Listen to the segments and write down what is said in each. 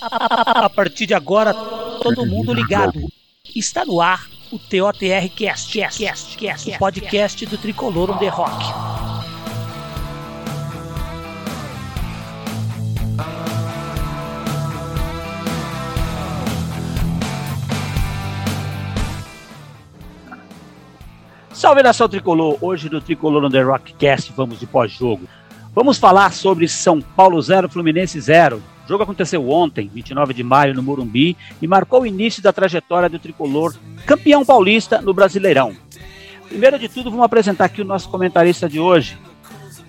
A partir de agora, todo mundo ligado. Está no ar o TOTR Cast, Cast, Cast, Cast, o podcast do Tricolor on the Rock. Salve nação tricolor! Hoje no Tricolor on the Rockcast vamos de pós-jogo. Vamos falar sobre São Paulo 0, Fluminense 0. O jogo aconteceu ontem, 29 de maio, no Morumbi, e marcou o início da trajetória do tricolor campeão paulista no Brasileirão. Primeiro de tudo, vamos apresentar aqui o nosso comentarista de hoje.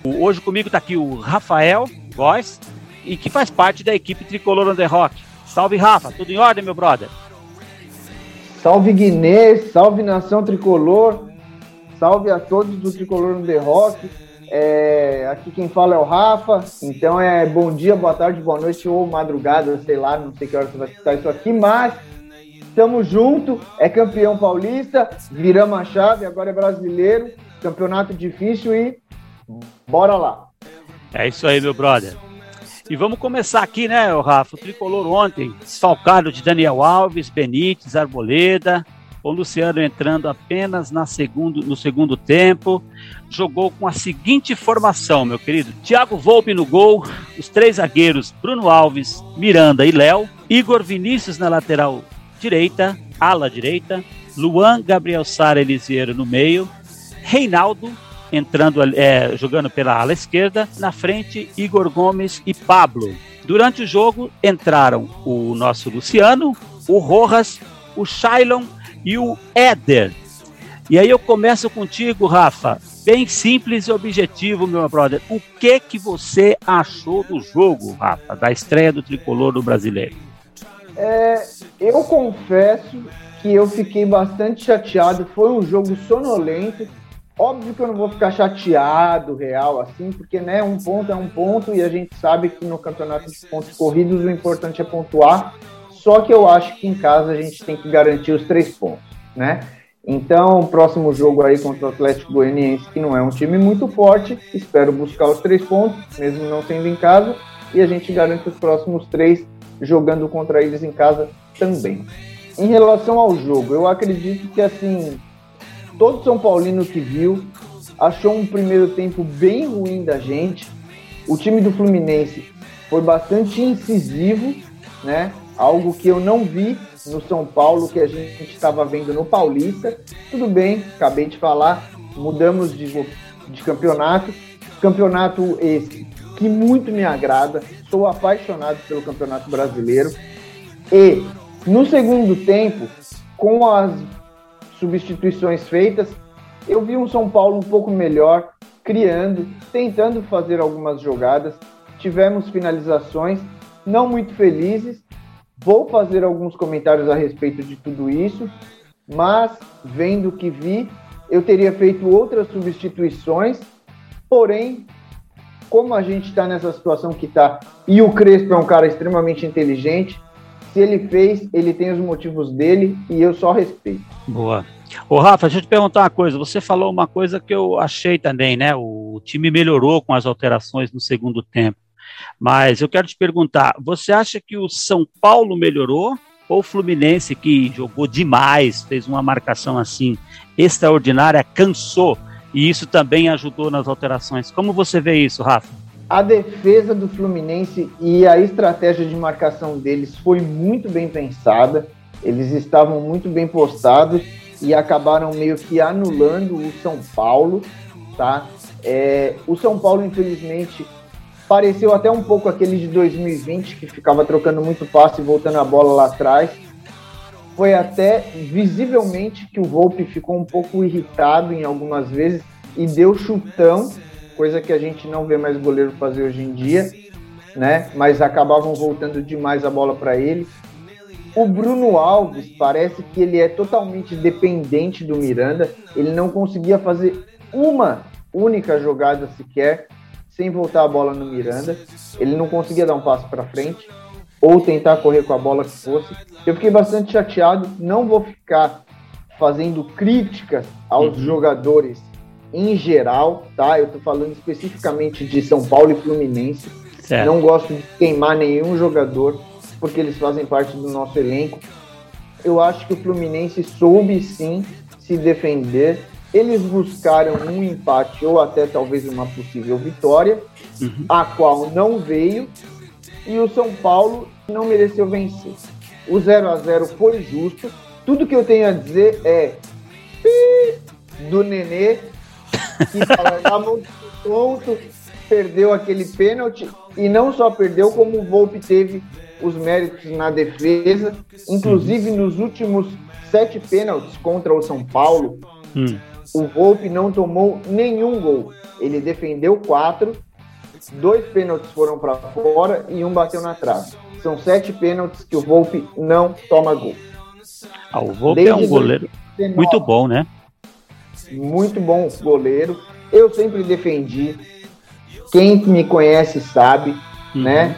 Hoje comigo está aqui o Rafael Góes, e que faz parte da equipe Tricolor the Rock. Salve, Rafa! Tudo em ordem, meu brother? Salve, Guiné! Salve, nação tricolor! Salve a todos do Tricolor The Rock. É, aqui quem fala é o Rafa. Então é bom dia, boa tarde, boa noite ou madrugada, sei lá, não sei que hora você vai escutar isso aqui, mas estamos junto. É campeão paulista, viramos a chave, agora é brasileiro, campeonato difícil e bora lá. É isso aí, meu brother. E vamos começar aqui, né, Rafa? O tricolor ontem, desfalcado de Daniel Alves, Benítez, Arboleda, o Luciano entrando apenas na segundo, no segundo tempo. Jogou com a seguinte formação, meu querido: Thiago Volpe no gol, os três zagueiros Bruno Alves, Miranda e Léo, Igor Vinícius na lateral direita, ala direita, Luan Gabriel Sara Elisiero no meio, Reinaldo entrando é, jogando pela ala esquerda, na frente Igor Gomes e Pablo. Durante o jogo entraram o nosso Luciano, o Rojas, o Shailon e o Éder. E aí eu começo contigo, Rafa. Bem simples e objetivo, meu brother. O que que você achou do jogo, Rafa, da estreia do tricolor do brasileiro? É, eu confesso que eu fiquei bastante chateado. Foi um jogo sonolento. Óbvio que eu não vou ficar chateado, real, assim, porque né, um ponto é um ponto e a gente sabe que no campeonato de pontos corridos o importante é pontuar. Só que eu acho que em casa a gente tem que garantir os três pontos, né? Então, próximo jogo aí contra o Atlético Goianiense, que não é um time muito forte, espero buscar os três pontos, mesmo não sendo em casa, e a gente garante os próximos três jogando contra eles em casa também. Em relação ao jogo, eu acredito que assim, todo São Paulino que viu achou um primeiro tempo bem ruim da gente. O time do Fluminense foi bastante incisivo, né? Algo que eu não vi no São Paulo, que a gente estava vendo no Paulista. Tudo bem, acabei de falar, mudamos de, de campeonato. Campeonato esse que muito me agrada, sou apaixonado pelo Campeonato Brasileiro. E no segundo tempo, com as substituições feitas, eu vi um São Paulo um pouco melhor, criando, tentando fazer algumas jogadas. Tivemos finalizações não muito felizes, Vou fazer alguns comentários a respeito de tudo isso, mas vendo o que vi, eu teria feito outras substituições, porém, como a gente está nessa situação que está, e o Crespo é um cara extremamente inteligente, se ele fez, ele tem os motivos dele e eu só respeito. Boa. Ô Rafa, deixa eu te perguntar uma coisa. Você falou uma coisa que eu achei também, né? O time melhorou com as alterações no segundo tempo. Mas eu quero te perguntar: você acha que o São Paulo melhorou? Ou o Fluminense, que jogou demais, fez uma marcação assim extraordinária, cansou? E isso também ajudou nas alterações. Como você vê isso, Rafa? A defesa do Fluminense e a estratégia de marcação deles foi muito bem pensada. Eles estavam muito bem postados e acabaram meio que anulando o São Paulo, tá? É, o São Paulo, infelizmente, Pareceu até um pouco aquele de 2020, que ficava trocando muito passe e voltando a bola lá atrás. Foi até visivelmente que o Volpe ficou um pouco irritado em algumas vezes e deu chutão, coisa que a gente não vê mais goleiro fazer hoje em dia, né? Mas acabavam voltando demais a bola para ele. O Bruno Alves parece que ele é totalmente dependente do Miranda. Ele não conseguia fazer uma única jogada sequer sem voltar a bola no Miranda. Ele não conseguia dar um passo para frente ou tentar correr com a bola que fosse. Eu fiquei bastante chateado. Não vou ficar fazendo críticas aos uhum. jogadores em geral, tá? Eu tô falando especificamente de São Paulo e Fluminense. Certo. Não gosto de queimar nenhum jogador, porque eles fazem parte do nosso elenco. Eu acho que o Fluminense soube sim se defender. Eles buscaram um empate ou até talvez uma possível vitória, uhum. a qual não veio, e o São Paulo não mereceu vencer. O 0 a 0 foi justo. Tudo que eu tenho a dizer é do Nenê, que estava muito ponto, perdeu aquele pênalti e não só perdeu, como o Volpe teve os méritos na defesa, inclusive nos últimos sete pênaltis contra o São Paulo, hum. O Volpe não tomou nenhum gol. Ele defendeu quatro, dois pênaltis foram para fora e um bateu na trave. São sete pênaltis que o Volpe não toma gol. Ah, o Volpe Desde é um goleiro 2019, muito bom, né? Muito bom goleiro. Eu sempre defendi. Quem me conhece sabe, uhum. né?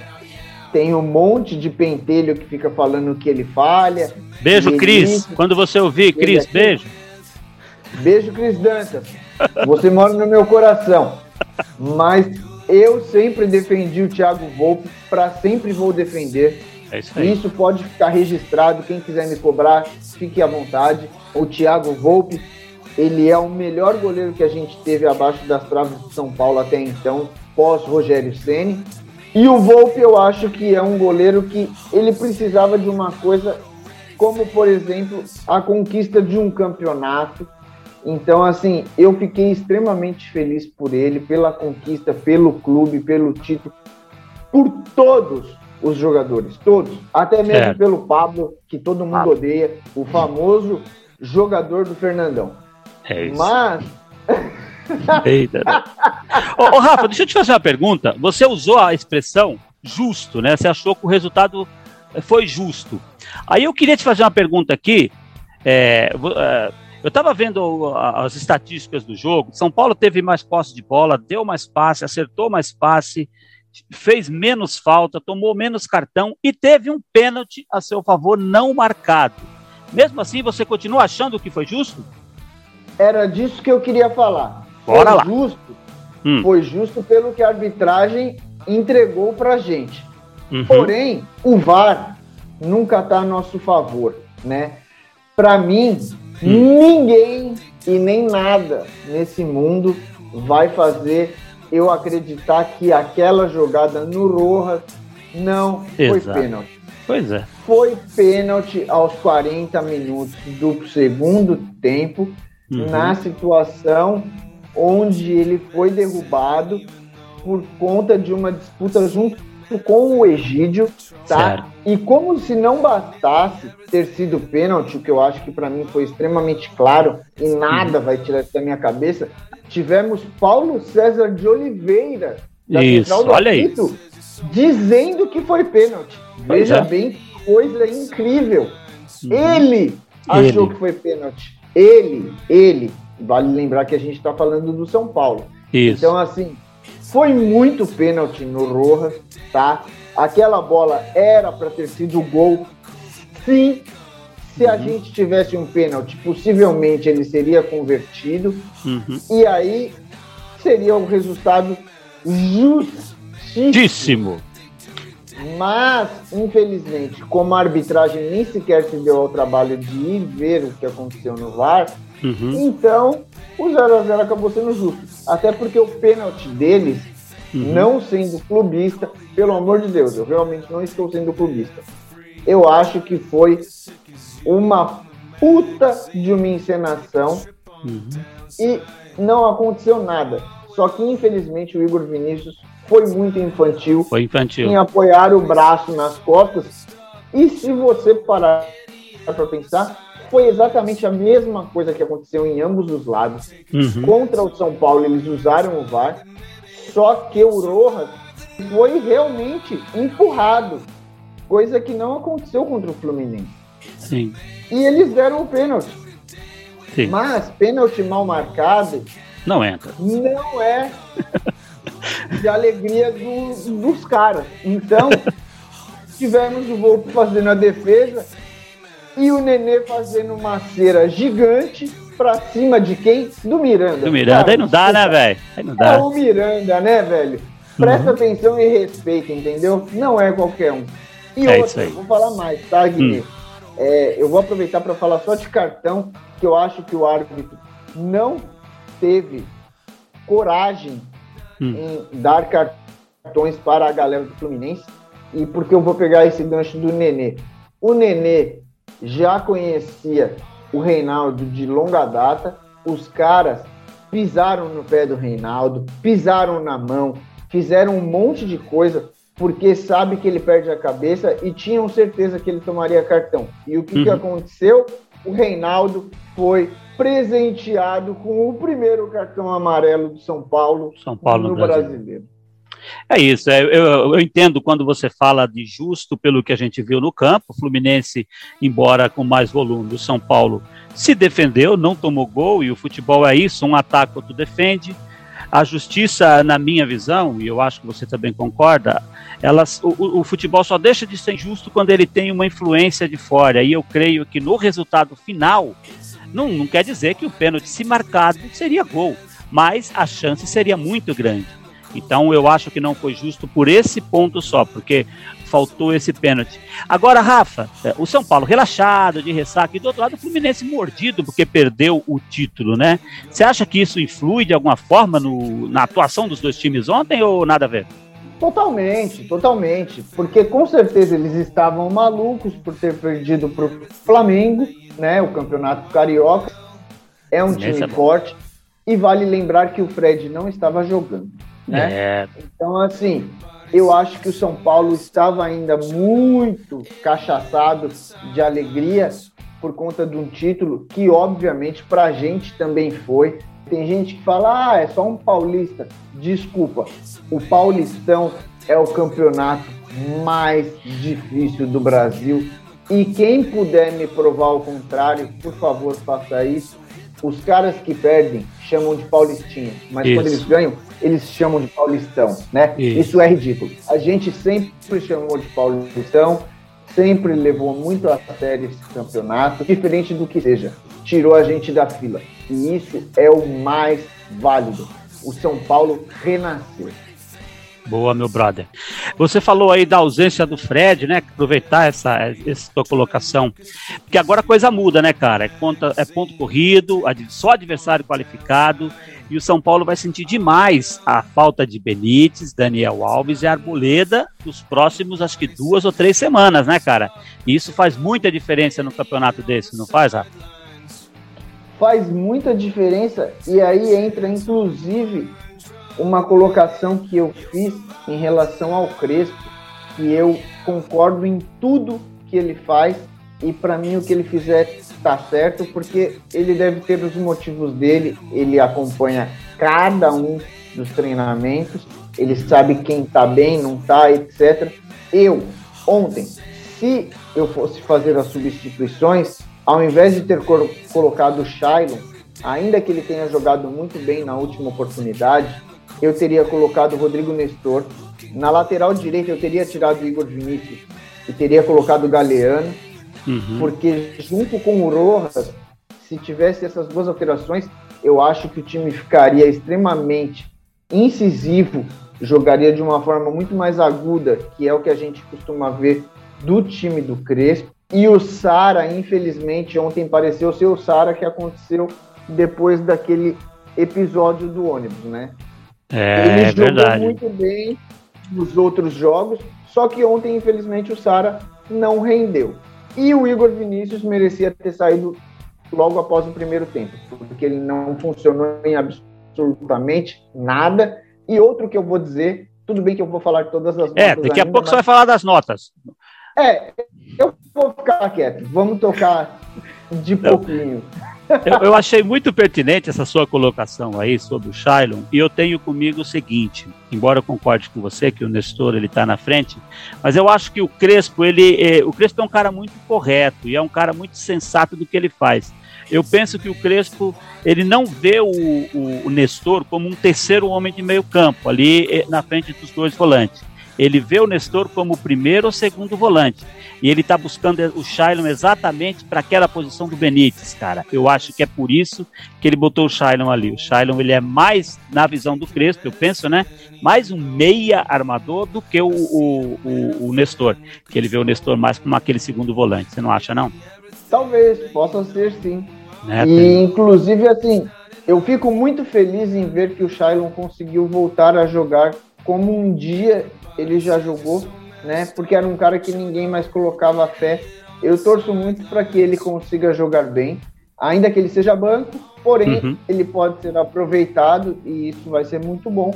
Tem um monte de pentelho que fica falando que ele falha. Beijo, Cris. Quando você ouvir, Cris, beijo. Beijo, Cris Dantas. Você mora no meu coração. Mas eu sempre defendi o Thiago Volpe, para sempre vou defender. É isso, aí. isso pode ficar registrado. Quem quiser me cobrar, fique à vontade. O Thiago Volpe, ele é o melhor goleiro que a gente teve abaixo das traves de São Paulo até então, pós Rogério Ceni. E o Volpe eu acho que é um goleiro que ele precisava de uma coisa como, por exemplo, a conquista de um campeonato. Então, assim, eu fiquei extremamente feliz por ele, pela conquista, pelo clube, pelo título, por todos os jogadores, todos. Até mesmo pelo Pablo, que todo mundo ah. odeia, o famoso jogador do Fernandão. É isso. Mas. Eita. Né? ô, ô, Rafa, deixa eu te fazer uma pergunta. Você usou a expressão justo, né? Você achou que o resultado foi justo. Aí eu queria te fazer uma pergunta aqui. É, é, eu estava vendo as estatísticas do jogo. São Paulo teve mais posse de bola, deu mais passe, acertou mais passe, fez menos falta, tomou menos cartão e teve um pênalti a seu favor não marcado. Mesmo assim, você continua achando que foi justo? Era disso que eu queria falar. Bora foi lá. Justo, hum. Foi justo pelo que a arbitragem entregou pra gente. Uhum. Porém, o VAR nunca está a nosso favor, né? Para mim, hum. ninguém e nem nada nesse mundo vai fazer eu acreditar que aquela jogada no Rojas não Exato. foi pênalti. Pois é. Foi pênalti aos 40 minutos do segundo tempo, uhum. na situação onde ele foi derrubado por conta de uma disputa junto com o Egídio, tá? E como se não bastasse ter sido pênalti, o que eu acho que para mim foi extremamente claro e nada vai tirar isso da minha cabeça, tivemos Paulo César de Oliveira, da isso, olha isso. dizendo que foi pênalti. Veja é. bem, coisa incrível. Uhum. Ele achou ele. que foi pênalti. Ele, ele. Vale lembrar que a gente está falando do São Paulo. Isso. Então, assim, foi muito pênalti no Rojas, tá? Aquela bola era para ter sido gol. Sim, se a uhum. gente tivesse um pênalti, possivelmente ele seria convertido. Uhum. E aí seria um resultado justíssimo. Mas, infelizmente, como a arbitragem nem sequer se deu ao trabalho de ir ver o que aconteceu no VAR, uhum. então o 0x0 acabou sendo justo. Até porque o pênalti deles, uhum. não sendo clubista, pelo amor de Deus, eu realmente não estou sendo clubista. Eu acho que foi uma puta de uma encenação uhum. e não aconteceu nada. Só que, infelizmente, o Igor Vinícius foi muito infantil, foi infantil. em apoiar o braço nas costas. E se você parar para pensar, foi exatamente a mesma coisa que aconteceu em ambos os lados. Uhum. Contra o São Paulo, eles usaram o VAR, só que o Rojas foi realmente empurrado, coisa que não aconteceu contra o Fluminense. Sim. E eles deram o pênalti. Sim. Mas pênalti mal marcado não entra. Não é de alegria do, dos caras. Então, tivemos o Volpe fazendo a defesa e o Nenê fazendo uma cera gigante pra cima de quem? Do Miranda. Do Miranda, cara, aí não dá, né, velho? Aí não dá. É o Miranda, né, velho? Presta uhum. atenção e respeita, entendeu? Não é qualquer um. E é outra, vou falar mais, tá, Guilherme? Hum. É, eu vou aproveitar para falar só de cartão, que eu acho que o árbitro não teve coragem hum. em dar cartões para a galera do Fluminense. E porque eu vou pegar esse gancho do Nenê. O Nenê já conhecia o Reinaldo de longa data. Os caras pisaram no pé do Reinaldo, pisaram na mão, fizeram um monte de coisa porque sabe que ele perde a cabeça e tinham certeza que ele tomaria cartão. E o que, uhum. que aconteceu? O Reinaldo foi presenteado com o primeiro cartão amarelo do São Paulo, São Paulo no, Brasil. brasileiro. É isso, é, eu, eu, entendo quando você fala de justo pelo que a gente viu no campo, Fluminense, embora com mais volume, o São Paulo se defendeu, não tomou gol, e o futebol é isso, um ataque, outro defende. A justiça, na minha visão, e eu acho que você também concorda, elas, o, o, futebol só deixa de ser justo quando ele tem uma influência de fora. E eu creio que no resultado final, não, não quer dizer que o pênalti, se marcado, seria gol, mas a chance seria muito grande. Então eu acho que não foi justo por esse ponto só, porque faltou esse pênalti. Agora, Rafa, é, o São Paulo relaxado, de ressaca, e do outro lado o Fluminense mordido porque perdeu o título, né? Você acha que isso influi de alguma forma no, na atuação dos dois times ontem ou nada a ver? Totalmente, totalmente. Porque com certeza eles estavam malucos por ter perdido para o Flamengo, né? O campeonato carioca. É um time é forte. E vale lembrar que o Fred não estava jogando. Né? É. Então, assim, eu acho que o São Paulo estava ainda muito cachaçado de alegria por conta de um título que, obviamente, para a gente também foi. Tem gente que fala, ah, é só um paulista. Desculpa, o Paulistão é o campeonato mais difícil do Brasil. E quem puder me provar o contrário, por favor, faça isso. Os caras que perdem chamam de paulistinha, mas isso. quando eles ganham, eles chamam de paulistão, né? Isso. Isso é ridículo. A gente sempre chamou de paulistão, sempre levou muito a sério esse campeonato, diferente do que seja, tirou a gente da fila. E isso é o mais válido. O São Paulo renasceu. Boa, meu brother. Você falou aí da ausência do Fred, né? Aproveitar essa, essa tua colocação. Porque agora a coisa muda, né, cara? É, conta, é ponto corrido, só adversário qualificado. E o São Paulo vai sentir demais a falta de Benítez, Daniel Alves e Arboleda nos próximos, acho que duas ou três semanas, né, cara? E isso faz muita diferença no campeonato desse, não faz, Rafa? Faz muita diferença. E aí entra, inclusive, uma colocação que eu fiz em relação ao Crespo, que eu concordo em tudo que ele faz e para mim o que ele fizer está certo, porque ele deve ter os motivos dele, ele acompanha cada um dos treinamentos, ele sabe quem está bem, não está, etc. Eu, ontem, se eu fosse fazer as substituições, ao invés de ter colocado o Shailon, ainda que ele tenha jogado muito bem na última oportunidade, eu teria colocado o Rodrigo Nestor. Na lateral direita, eu teria tirado o Igor Vinícius e teria colocado o Galeano, uhum. porque junto com o Rojas, se tivesse essas duas alterações, eu acho que o time ficaria extremamente incisivo, jogaria de uma forma muito mais aguda, que é o que a gente costuma ver do time do Crespo. E o Sara, infelizmente, ontem pareceu ser o Sara que aconteceu depois daquele episódio do ônibus, né? É, ele jogou verdade. muito bem nos outros jogos, só que ontem, infelizmente, o Sara não rendeu. E o Igor Vinícius merecia ter saído logo após o primeiro tempo, porque ele não funcionou em absolutamente nada. E outro que eu vou dizer, tudo bem que eu vou falar todas as é, notas. É, daqui a pouco mas... você vai falar das notas. É, eu vou ficar quieto. Vamos tocar de pouquinho. Eu, eu, achei muito pertinente essa sua colocação aí sobre o Shailon, e eu tenho comigo o seguinte, embora eu concorde com você que o Nestor ele está na frente, mas eu acho que o Crespo, ele, é, o Crespo é um cara muito correto e é um cara muito sensato do que ele faz. Eu penso que o Crespo ele não vê o, o, o Nestor como um terceiro homem de meio campo ali é, na frente dos dois volantes. Ele vê o Nestor como o primeiro ou segundo volante. E ele está buscando o Shailon exatamente para aquela posição do Benítez, cara. Eu acho que é por isso que ele botou o Shailon ali. O Shailon ele é mais, na visão do Crespo, eu penso, né? Mais um meia armador do que o, o, o, o Nestor. Que ele vê o Nestor mais como aquele segundo volante. Você não acha, não? Talvez, possa ser sim. Né, e, inclusive, assim, eu fico muito feliz em ver que o Shailon conseguiu voltar a jogar como um dia ele já jogou, né? Porque era um cara que ninguém mais colocava fé. Eu torço muito para que ele consiga jogar bem, ainda que ele seja banco, porém uhum. ele pode ser aproveitado e isso vai ser muito bom.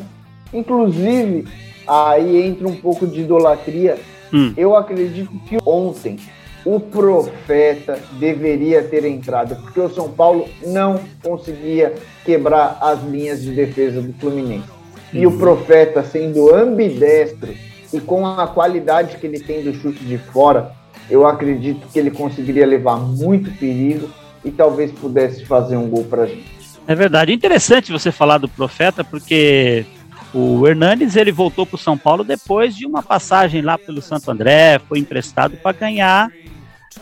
Inclusive, aí entra um pouco de idolatria. Hum. Eu acredito que ontem o profeta deveria ter entrado, porque o São Paulo não conseguia quebrar as linhas de defesa do Fluminense. E o profeta, sendo ambidestro e com a qualidade que ele tem do chute de fora, eu acredito que ele conseguiria levar muito perigo e talvez pudesse fazer um gol para gente. É verdade. Interessante você falar do profeta, porque o Hernanes ele voltou para o São Paulo depois de uma passagem lá pelo Santo André, foi emprestado para ganhar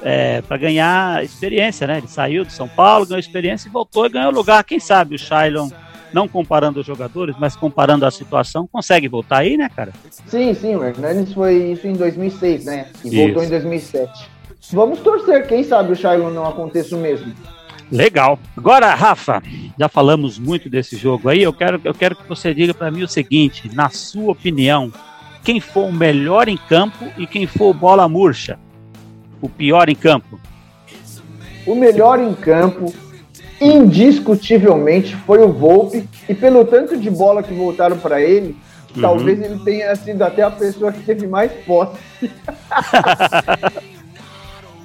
é, para ganhar experiência, né? Ele saiu do São Paulo, ganhou experiência e voltou e ganhou lugar. Quem sabe o Shailon, não comparando os jogadores, mas comparando a situação, consegue voltar aí, né, cara? Sim, sim, o Hernandes foi isso em 2006, né? E isso. voltou em 2007. Vamos torcer, quem sabe o Shailon não aconteça o mesmo. Legal. Agora, Rafa, já falamos muito desse jogo aí. Eu quero, eu quero que você diga para mim o seguinte: na sua opinião, quem for o melhor em campo e quem for o bola murcha? o pior em campo? O melhor em campo, indiscutivelmente, foi o Volpe. E pelo tanto de bola que voltaram para ele, uhum. talvez ele tenha sido até a pessoa que teve mais posse.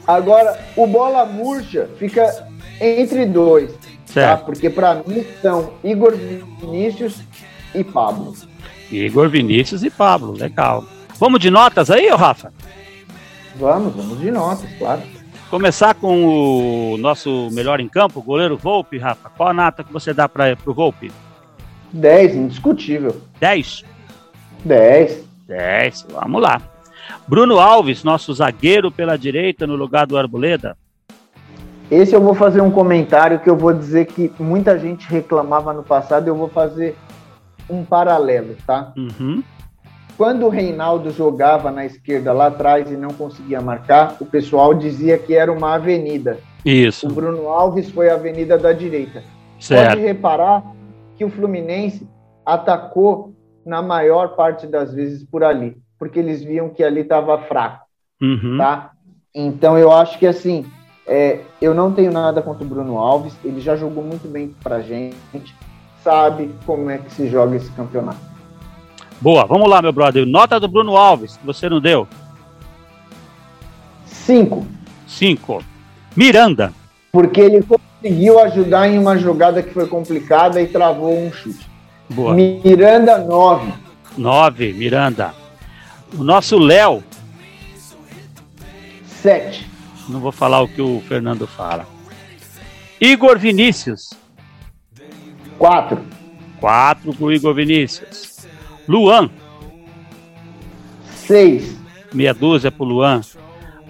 Agora, o bola murcha fica entre dois. Tá? Porque para mim são Igor Vinícius e Pablo. Igor Vinícius e Pablo, legal. Vamos de notas aí, Rafa? Vamos, vamos de notas, claro. Começar com o nosso melhor em campo, o goleiro Volpe, Rafa. Qual a nota que você dá para o Volpe? 10, indiscutível. 10? 10. 10, vamos lá. Bruno Alves, nosso zagueiro pela direita no lugar do Arboleda. Esse eu vou fazer um comentário que eu vou dizer que muita gente reclamava no passado, eu vou fazer um paralelo, tá? Uhum. Quando o Reinaldo jogava na esquerda lá atrás e não conseguia marcar, o pessoal dizia que era uma avenida. Isso. O Bruno Alves foi a avenida da direita. Certo. Pode reparar que o Fluminense atacou na maior parte das vezes por ali, porque eles viam que ali estava fraco, uhum. tá? Então eu acho que assim, é, eu não tenho nada contra o Bruno Alves, ele já jogou muito bem pra gente, sabe como é que se joga esse campeonato. Boa, vamos lá, meu brother. Nota do Bruno Alves, que você não deu. Cinco. Cinco. Miranda. Porque ele conseguiu ajudar em uma jogada que foi complicada e travou um chute. Boa. Miranda, nove. Nove, Miranda. O nosso Léo. Sete. Não vou falar o que o Fernando fala. Igor Vinícius. Quatro. Quatro pro Igor Vinícius. Luan. Seis. Meia dúzia pro Luan.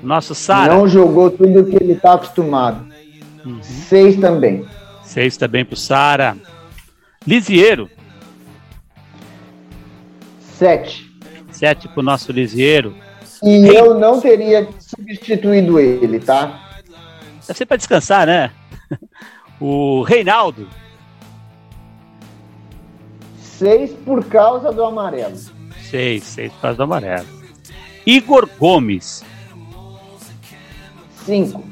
Nosso Sara. Não jogou tudo que ele tá acostumado. Uhum. Seis também. Seis também pro Sara. Lisieiro. Sete. Sete pro nosso Lisieiro. E eu não teria substituído ele, tá? Deve ser pra descansar, né? o Reinaldo. Seis por causa do amarelo. Seis, seis por causa do amarelo. Igor Gomes. Cinco.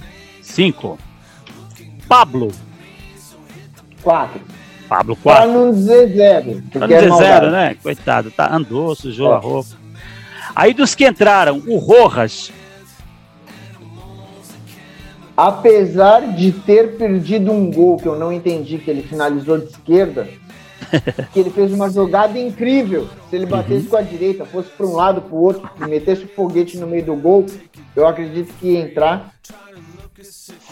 Cinco. Pablo. Quatro. Pablo, quatro. Pra não dizer zero. Pra não dizer é zero, né? Coitado, tá, andou, sujou é. a roupa. Aí dos que entraram, o Rojas. Apesar de ter perdido um gol que eu não entendi, que ele finalizou de esquerda, que ele fez uma jogada incrível. Se ele batesse uhum. com a direita, fosse para um lado, para o outro, e metesse o foguete no meio do gol, eu acredito que ia entrar.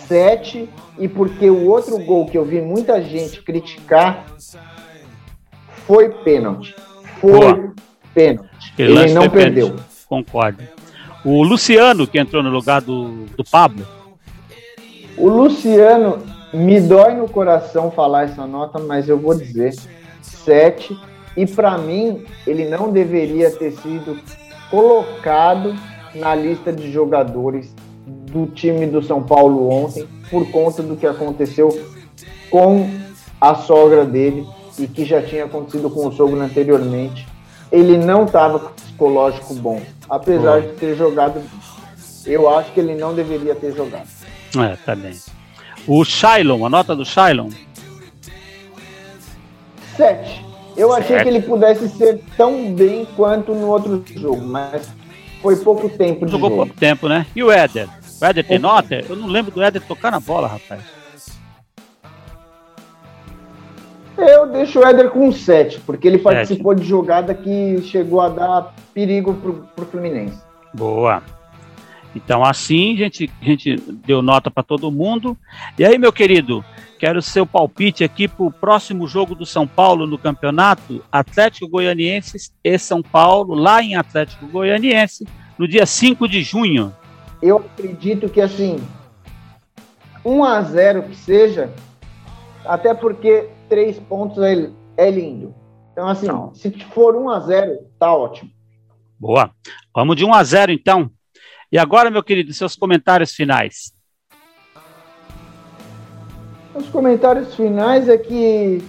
Sete, e porque o outro gol que eu vi muita gente criticar foi pênalti. Foi Boa. Pênalti. Ele não perdeu. Pênalti. Concordo. O Luciano, que entrou no lugar do, do Pablo. O Luciano, me dói no coração falar essa nota, mas eu vou dizer: 7. E para mim, ele não deveria ter sido colocado na lista de jogadores do time do São Paulo ontem, por conta do que aconteceu com a sogra dele e que já tinha acontecido com o sogro anteriormente. Ele não estava com psicológico bom, apesar de ter jogado. Eu acho que ele não deveria ter jogado. É, tá bem. O Shailon, a nota do Shailon? Sete. Eu achei que ele pudesse ser tão bem quanto no outro jogo, mas foi pouco tempo de Jogou jogo. pouco tempo, né? E o Éder? O Éder tem nota? Eu não lembro do Éder tocar na bola, rapaz. Eu deixo o Éder com 7, porque ele participou sete. de jogada que chegou a dar perigo pro, pro Fluminense. Boa. Então, assim, a gente, a gente deu nota para todo mundo. E aí, meu querido, quero seu palpite aqui para o próximo jogo do São Paulo no campeonato: Atlético Goianiense e São Paulo, lá em Atlético Goianiense, no dia 5 de junho. Eu acredito que, assim, 1 a 0 que seja, até porque três pontos é, é lindo. Então, assim, Não. se for 1 a 0 tá ótimo. Boa. Vamos de 1 a 0 então. E agora, meu querido, seus comentários finais. Os comentários finais é que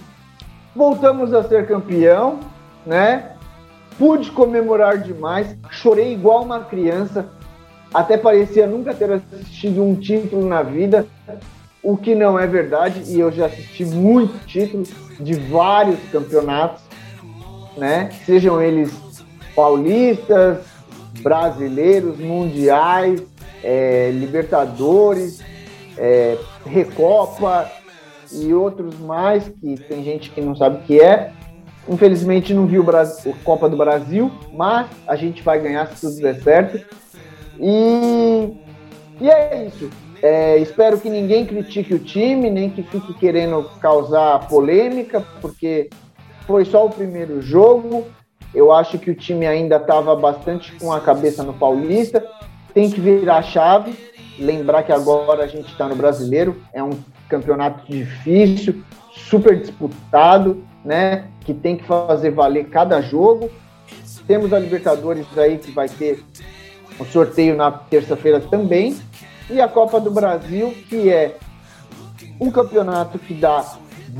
voltamos a ser campeão, né? Pude comemorar demais, chorei igual uma criança, até parecia nunca ter assistido um título na vida, o que não é verdade, e eu já assisti muitos títulos de vários campeonatos, né? Sejam eles paulistas, brasileiros, mundiais, é, Libertadores, é, Recopa e outros mais que tem gente que não sabe o que é. Infelizmente não viu o Copa do Brasil, mas a gente vai ganhar se tudo der certo. E, e é isso. É, espero que ninguém critique o time, nem que fique querendo causar polêmica, porque foi só o primeiro jogo. Eu acho que o time ainda estava bastante com a cabeça no Paulista. Tem que virar a chave. Lembrar que agora a gente está no Brasileiro. É um campeonato difícil, super disputado, né? Que tem que fazer valer cada jogo. Temos a Libertadores aí que vai ter o sorteio na terça-feira também. E a Copa do Brasil, que é um campeonato que dá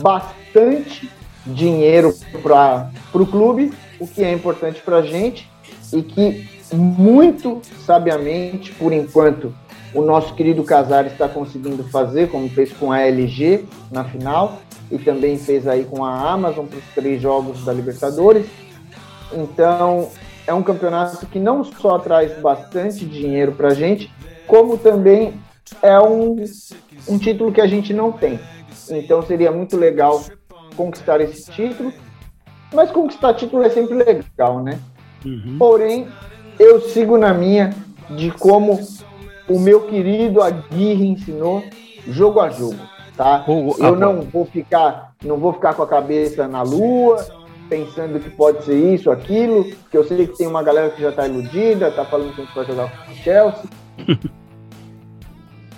bastante dinheiro para o clube, o que é importante para a gente e que muito sabiamente, por enquanto, o nosso querido Casar está conseguindo fazer, como fez com a LG na final e também fez aí com a Amazon para os três jogos da Libertadores. Então, é um campeonato que não só traz bastante dinheiro para a gente, como também é um, um título que a gente não tem. Então, seria muito legal conquistar esse título. Mas conquistar título é sempre legal, né? Uhum. Porém, eu sigo na minha de como o meu querido Aguirre ensinou jogo a jogo, tá? eu não vou ficar, não vou ficar com a cabeça na lua, pensando que pode ser isso, aquilo, porque eu sei que tem uma galera que já tá iludida, tá falando que a gente vai jogar com o Chelsea.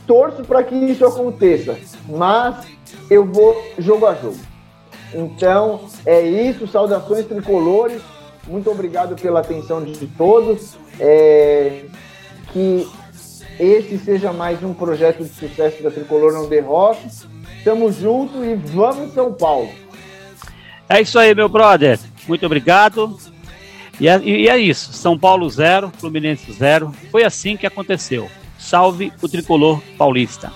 Torço para que isso aconteça, mas eu vou jogo a jogo. Então, é isso. Saudações tricolores. Muito obrigado pela atenção de todos. É, que esse seja mais um projeto de sucesso da Tricolor Não Derrote. Tamo junto e vamos São Paulo. É isso aí, meu brother. Muito obrigado. E é, e é isso. São Paulo zero, Fluminense zero. Foi assim que aconteceu. Salve o tricolor paulista.